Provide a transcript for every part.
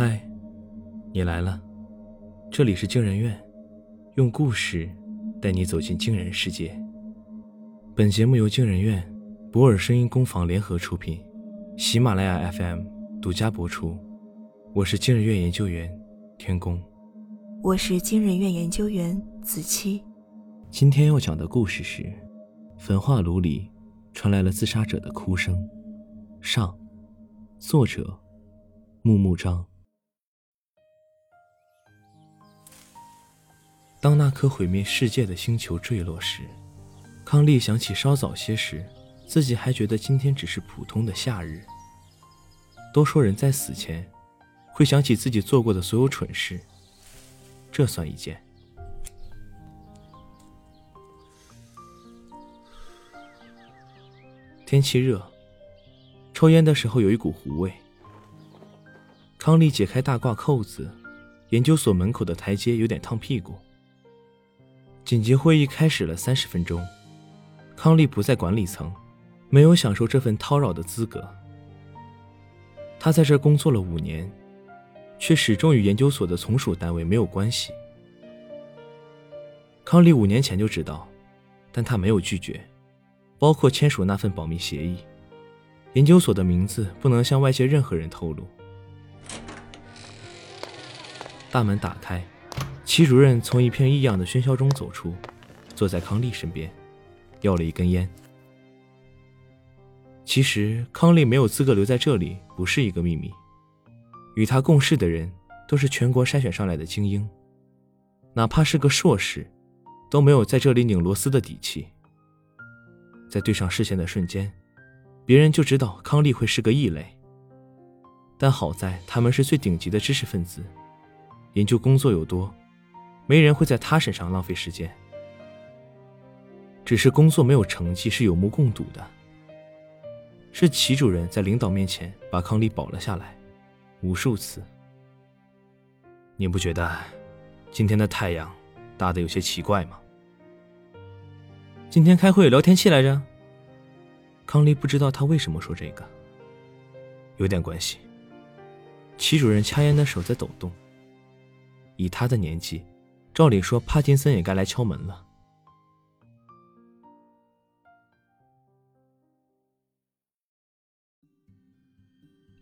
嗨，你来了，这里是惊人院，用故事带你走进惊人世界。本节目由惊人院、博尔声音工坊联合出品，喜马拉雅 FM 独家播出。我是惊人院研究员天宫，我是惊人院研究员子期。今天要讲的故事是：焚化炉里传来了自杀者的哭声。上，作者木木章。当那颗毁灭世界的星球坠落时，康利想起稍早些时，自己还觉得今天只是普通的夏日。都说人在死前会想起自己做过的所有蠢事，这算一件。天气热，抽烟的时候有一股糊味。康利解开大褂扣子，研究所门口的台阶有点烫屁股。紧急会议开始了三十分钟，康利不在管理层，没有享受这份叨扰的资格。他在这工作了五年，却始终与研究所的从属单位没有关系。康利五年前就知道，但他没有拒绝，包括签署那份保密协议。研究所的名字不能向外界任何人透露。大门打开。齐主任从一片异样的喧嚣中走出，坐在康利身边，要了一根烟。其实康利没有资格留在这里，不是一个秘密。与他共事的人都是全国筛选上来的精英，哪怕是个硕士，都没有在这里拧螺丝的底气。在对上视线的瞬间，别人就知道康利会是个异类。但好在他们是最顶级的知识分子，研究工作又多。没人会在他身上浪费时间。只是工作没有成绩是有目共睹的。是齐主任在领导面前把康利保了下来，无数次。你不觉得今天的太阳大的有些奇怪吗？今天开会聊天气来着。康利不知道他为什么说这个。有点关系。齐主任掐烟的手在抖动。以他的年纪。照理说，帕金森也该来敲门了。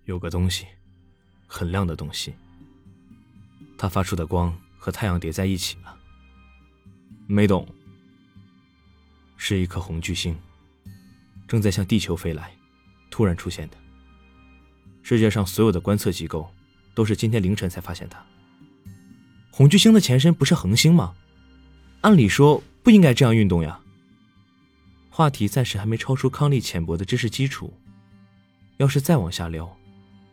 有个东西，很亮的东西，它发出的光和太阳叠在一起了。没懂。是一颗红巨星，正在向地球飞来，突然出现的。世界上所有的观测机构都是今天凌晨才发现它。红巨星的前身不是恒星吗？按理说不应该这样运动呀。话题暂时还没超出康利浅薄的知识基础，要是再往下聊，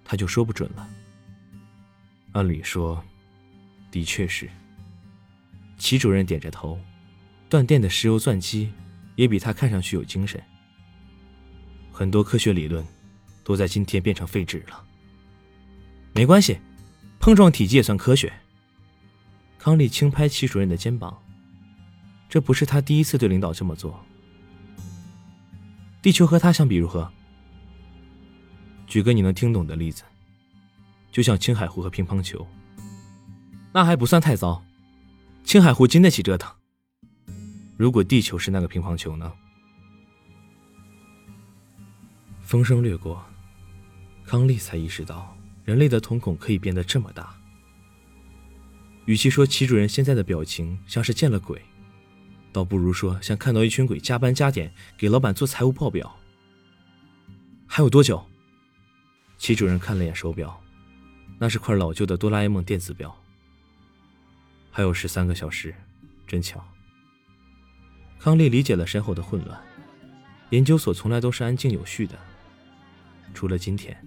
他就说不准了。按理说，的确是。齐主任点着头，断电的石油钻机也比他看上去有精神。很多科学理论都在今天变成废纸了。没关系，碰撞体积也算科学。康利轻拍齐主任的肩膀，这不是他第一次对领导这么做。地球和他相比如何？举个你能听懂的例子，就像青海湖和乒乓球，那还不算太糟。青海湖经得起折腾。如果地球是那个乒乓球呢？风声掠过，康利才意识到，人类的瞳孔可以变得这么大。与其说齐主任现在的表情像是见了鬼，倒不如说像看到一群鬼加班加点给老板做财务报表。还有多久？齐主任看了眼手表，那是块老旧的哆啦 A 梦电子表。还有十三个小时，真巧。康利理解了身后的混乱。研究所从来都是安静有序的，除了今天。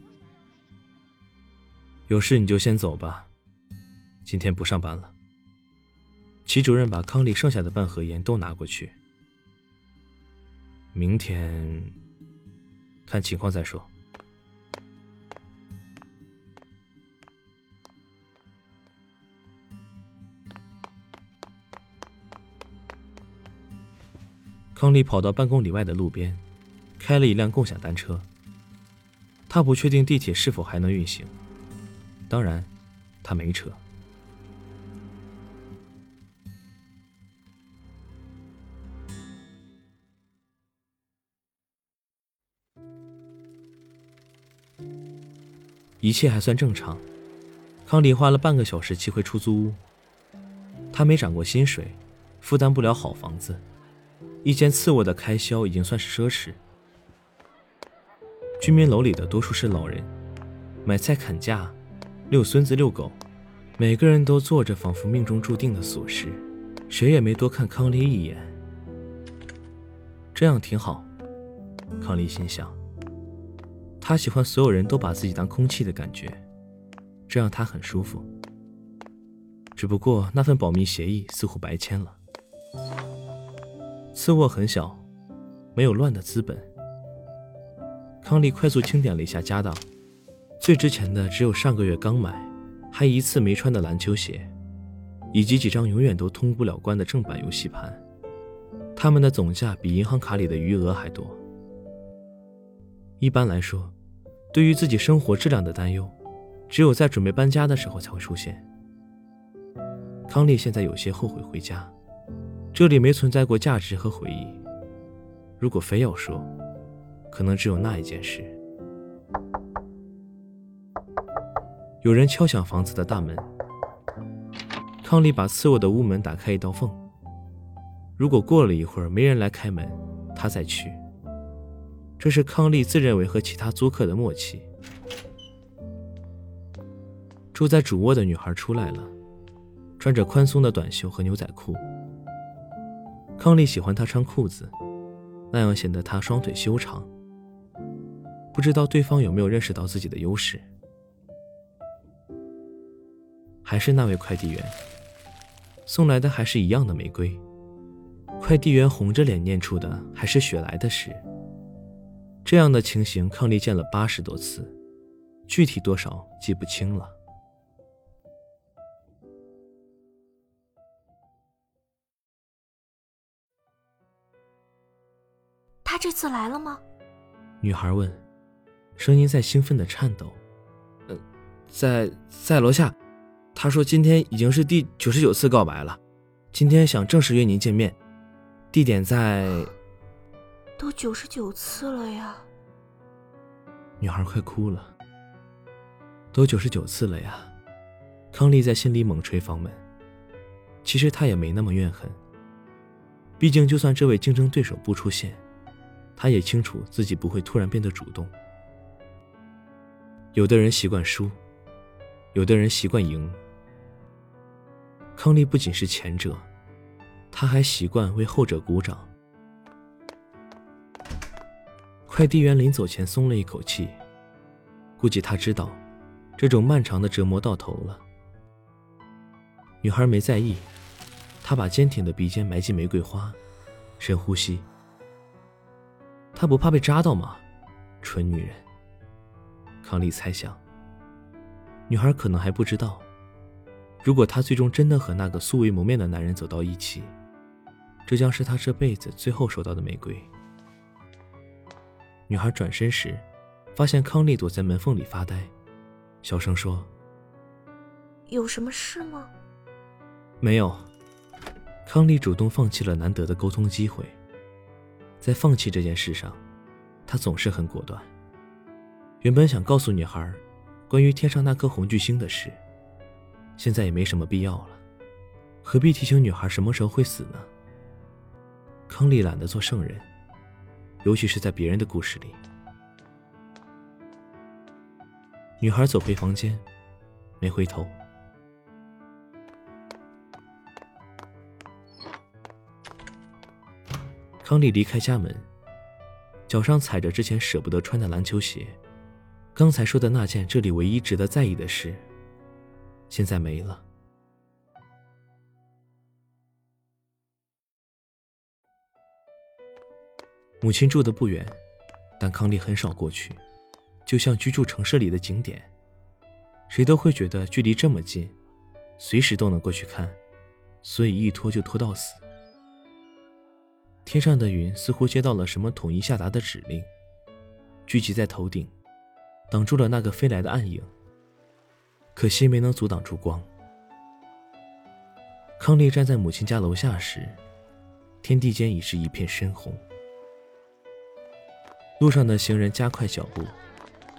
有事你就先走吧。今天不上班了。齐主任把康利剩下的半盒烟都拿过去。明天看情况再说。康利跑到半公里外的路边，开了一辆共享单车。他不确定地铁是否还能运行，当然。他没车。一切还算正常。康利花了半个小时骑回出租屋。他没涨过薪水，负担不了好房子，一间次卧的开销已经算是奢侈。居民楼里的多数是老人，买菜、砍价、遛孙子、遛狗，每个人都做着仿佛命中注定的琐事，谁也没多看康利一眼。这样挺好，康利心想。他喜欢所有人都把自己当空气的感觉，这让他很舒服。只不过那份保密协议似乎白签了。次卧很小，没有乱的资本。康利快速清点了一下家当，最值钱的只有上个月刚买还一次没穿的篮球鞋，以及几张永远都通不了关的正版游戏盘。他们的总价比银行卡里的余额还多。一般来说。对于自己生活质量的担忧，只有在准备搬家的时候才会出现。康利现在有些后悔回家，这里没存在过价值和回忆。如果非要说，可能只有那一件事。有人敲响房子的大门，康利把次卧的屋门打开一道缝。如果过了一会儿没人来开门，他再去。这是康利自认为和其他租客的默契。住在主卧的女孩出来了，穿着宽松的短袖和牛仔裤。康利喜欢她穿裤子，那样显得她双腿修长。不知道对方有没有认识到自己的优势？还是那位快递员送来的，还是一样的玫瑰。快递员红着脸念出的还是雪莱的诗。这样的情形，康利见了八十多次，具体多少记不清了。他这次来了吗？女孩问，声音在兴奋的颤抖。呃，在在楼下。他说今天已经是第九十九次告白了，今天想正式约您见面，地点在。九十九次了呀！女孩快哭了。都九十九次了呀！康利在心里猛捶房门。其实他也没那么怨恨。毕竟，就算这位竞争对手不出现，他也清楚自己不会突然变得主动。有的人习惯输，有的人习惯赢。康利不仅是前者，他还习惯为后者鼓掌。快递员临走前松了一口气，估计他知道，这种漫长的折磨到头了。女孩没在意，她把坚挺的鼻尖埋进玫瑰花，深呼吸。她不怕被扎到吗？蠢女人。康利猜想。女孩可能还不知道，如果她最终真的和那个素未谋面的男人走到一起，这将是她这辈子最后收到的玫瑰。女孩转身时，发现康利躲在门缝里发呆，小声说：“有什么事吗？”“没有。”康利主动放弃了难得的沟通机会。在放弃这件事上，他总是很果断。原本想告诉女孩关于天上那颗红巨星的事，现在也没什么必要了。何必提醒女孩什么时候会死呢？康利懒得做圣人。尤其是在别人的故事里，女孩走回房间，没回头。康利离开家门，脚上踩着之前舍不得穿的篮球鞋。刚才说的那件这里唯一值得在意的事，现在没了。母亲住的不远，但康利很少过去，就像居住城市里的景点，谁都会觉得距离这么近，随时都能过去看，所以一拖就拖到死。天上的云似乎接到了什么统一下达的指令，聚集在头顶，挡住了那个飞来的暗影。可惜没能阻挡住光。康利站在母亲家楼下时，天地间已是一片深红。路上的行人加快脚步，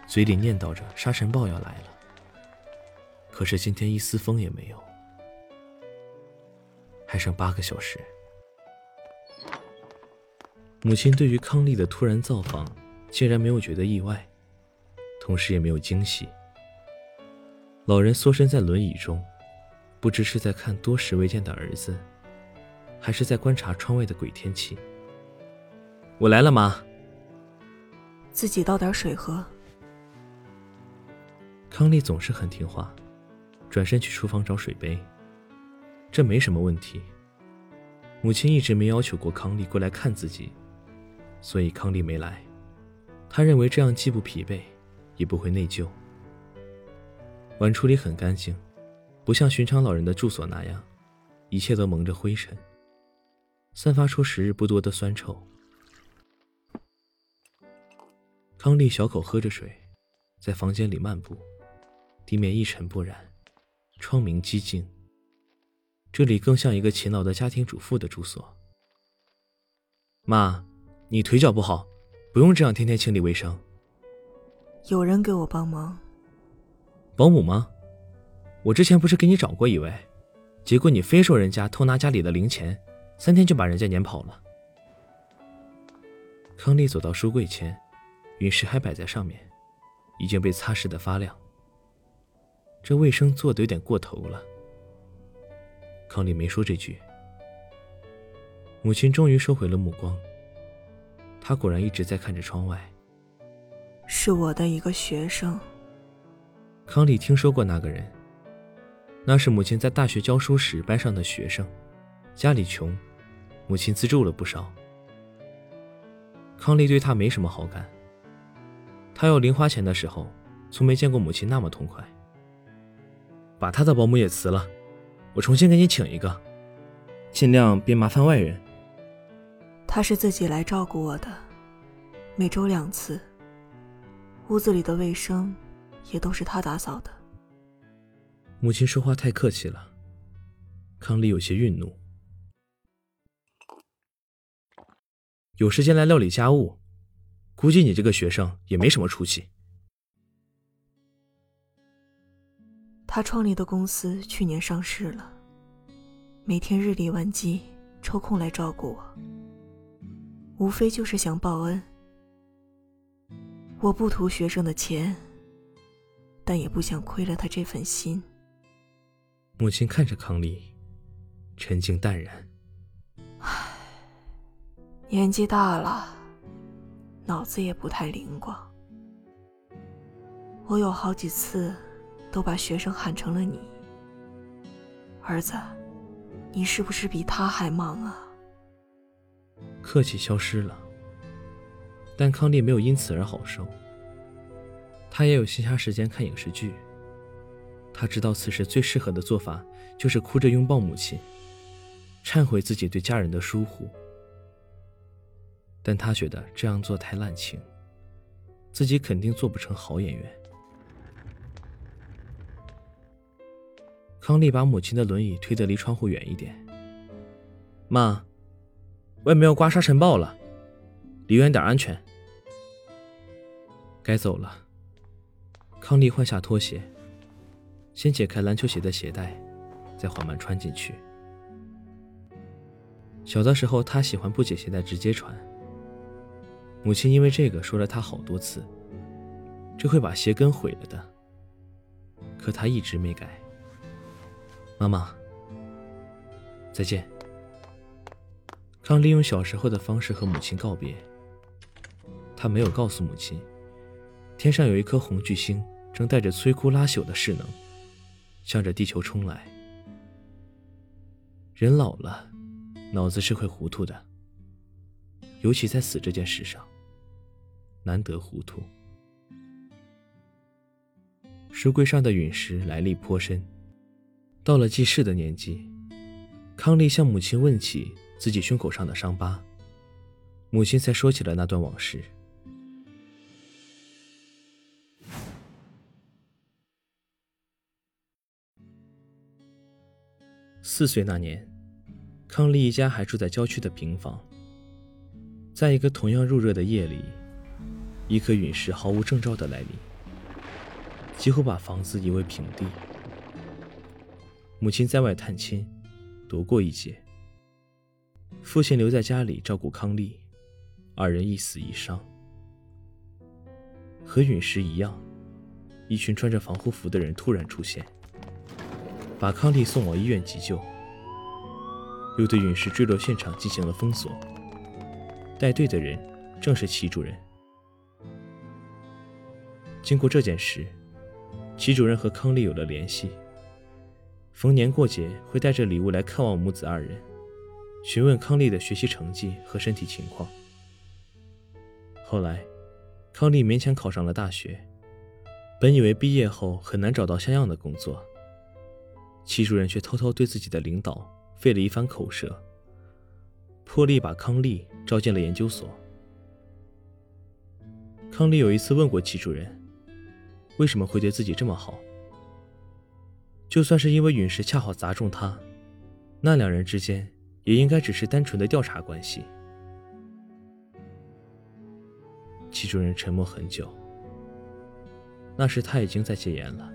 嘴里念叨着沙尘暴要来了。可是今天一丝风也没有，还剩八个小时。母亲对于康利的突然造访，竟然没有觉得意外，同时也没有惊喜。老人缩身在轮椅中，不知是在看多时未见的儿子，还是在观察窗外的鬼天气。我来了，妈。自己倒点水喝。康利总是很听话，转身去厨房找水杯。这没什么问题。母亲一直没要求过康利过来看自己，所以康利没来。他认为这样既不疲惫，也不会内疚。碗橱里很干净，不像寻常老人的住所那样，一切都蒙着灰尘，散发出时日不多的酸臭。康利小口喝着水，在房间里漫步，地面一尘不染，窗明几净。这里更像一个勤劳的家庭主妇的住所。妈，你腿脚不好，不用这样天天清理卫生。有人给我帮忙。保姆吗？我之前不是给你找过一位，结果你非说人家偷拿家里的零钱，三天就把人家撵跑了。康利走到书柜前。陨石还摆在上面，已经被擦拭的发亮。这卫生做的有点过头了。康利没说这句。母亲终于收回了目光。她果然一直在看着窗外。是我的一个学生。康利听说过那个人。那是母亲在大学教书时班上的学生，家里穷，母亲资助了不少。康利对他没什么好感。他要零花钱的时候，从没见过母亲那么痛快。把他的保姆也辞了，我重新给你请一个，尽量别麻烦外人。他是自己来照顾我的，每周两次。屋子里的卫生也都是他打扫的。母亲说话太客气了，康利有些愠怒。有时间来料理家务。估计你这个学生也没什么出息。他创立的公司去年上市了，每天日理万机，抽空来照顾我，无非就是想报恩。我不图学生的钱，但也不想亏了他这份心。母亲看着康丽，沉静淡然。唉，年纪大了。脑子也不太灵光，我有好几次都把学生喊成了你。儿子，你是不是比他还忙啊？客气消失了，但康利没有因此而好受。他也有闲暇时间看影视剧。他知道此时最适合的做法就是哭着拥抱母亲，忏悔自己对家人的疏忽。但他觉得这样做太滥情，自己肯定做不成好演员。康利把母亲的轮椅推得离窗户远一点。妈，外面要刮沙尘暴了，离远点安全。该走了。康利换下拖鞋，先解开篮球鞋的鞋带，再缓慢穿进去。小的时候，他喜欢不解鞋带直接穿。母亲因为这个说了他好多次，这会把鞋跟毁了的。可他一直没改。妈妈，再见。康利用小时候的方式和母亲告别。他没有告诉母亲，天上有一颗红巨星正带着摧枯拉朽的势能，向着地球冲来。人老了，脑子是会糊涂的，尤其在死这件事上。难得糊涂。书柜上的陨石来历颇深，到了记事的年纪，康利向母亲问起自己胸口上的伤疤，母亲才说起了那段往事。四岁那年，康利一家还住在郊区的平房。在一个同样入热的夜里，一颗陨石毫无征兆的来临，几乎把房子夷为平地。母亲在外探亲，躲过一劫。父亲留在家里照顾康利，二人一死一伤。和陨石一样，一群穿着防护服的人突然出现，把康利送往医院急救，又对陨石坠落现场进行了封锁。带队的人正是齐主任。经过这件事，齐主任和康利有了联系，逢年过节会带着礼物来看望母子二人。询问康利的学习成绩和身体情况。后来，康利勉强考上了大学。本以为毕业后很难找到像样的工作，齐主任却偷偷对自己的领导费了一番口舌，破例把康利招进了研究所。康利有一次问过齐主任，为什么会对自己这么好？就算是因为陨石恰好砸中他，那两人之间。也应该只是单纯的调查关系。齐主任沉默很久。那时他已经在戒烟了，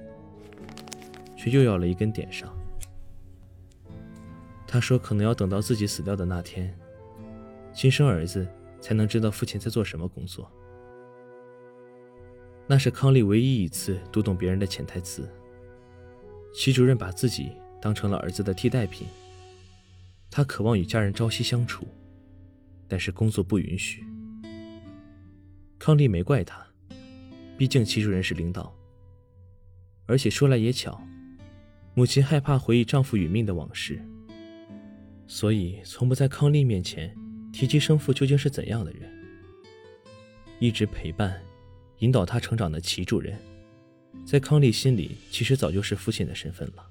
却又要了一根点上。他说：“可能要等到自己死掉的那天，亲生儿子才能知道父亲在做什么工作。”那是康利唯一一次读懂别人的潜台词。齐主任把自己当成了儿子的替代品。他渴望与家人朝夕相处，但是工作不允许。康利没怪他，毕竟齐主任是领导。而且说来也巧，母亲害怕回忆丈夫殒命的往事，所以从不在康利面前提及生父究竟是怎样的人。一直陪伴、引导他成长的齐主任，在康利心里其实早就是父亲的身份了。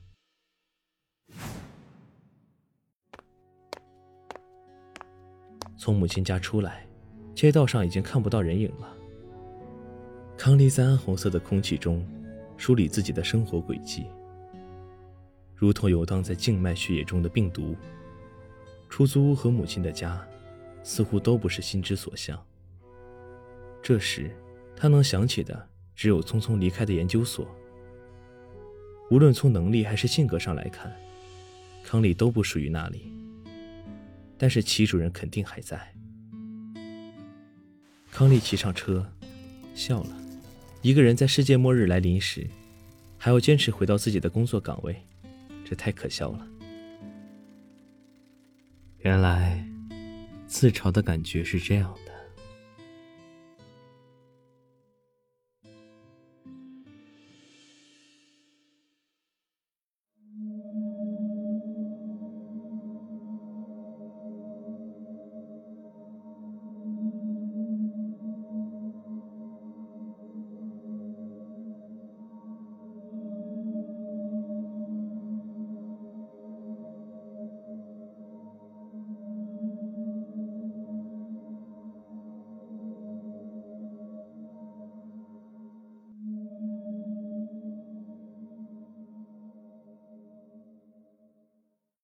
从母亲家出来，街道上已经看不到人影了。康利在暗红色的空气中梳理自己的生活轨迹，如同游荡在静脉血液中的病毒。出租屋和母亲的家，似乎都不是心之所向。这时，他能想起的只有匆匆离开的研究所。无论从能力还是性格上来看，康利都不属于那里。但是齐主任肯定还在。康利骑上车，笑了。一个人在世界末日来临时，还要坚持回到自己的工作岗位，这太可笑了。原来，自嘲的感觉是这样的。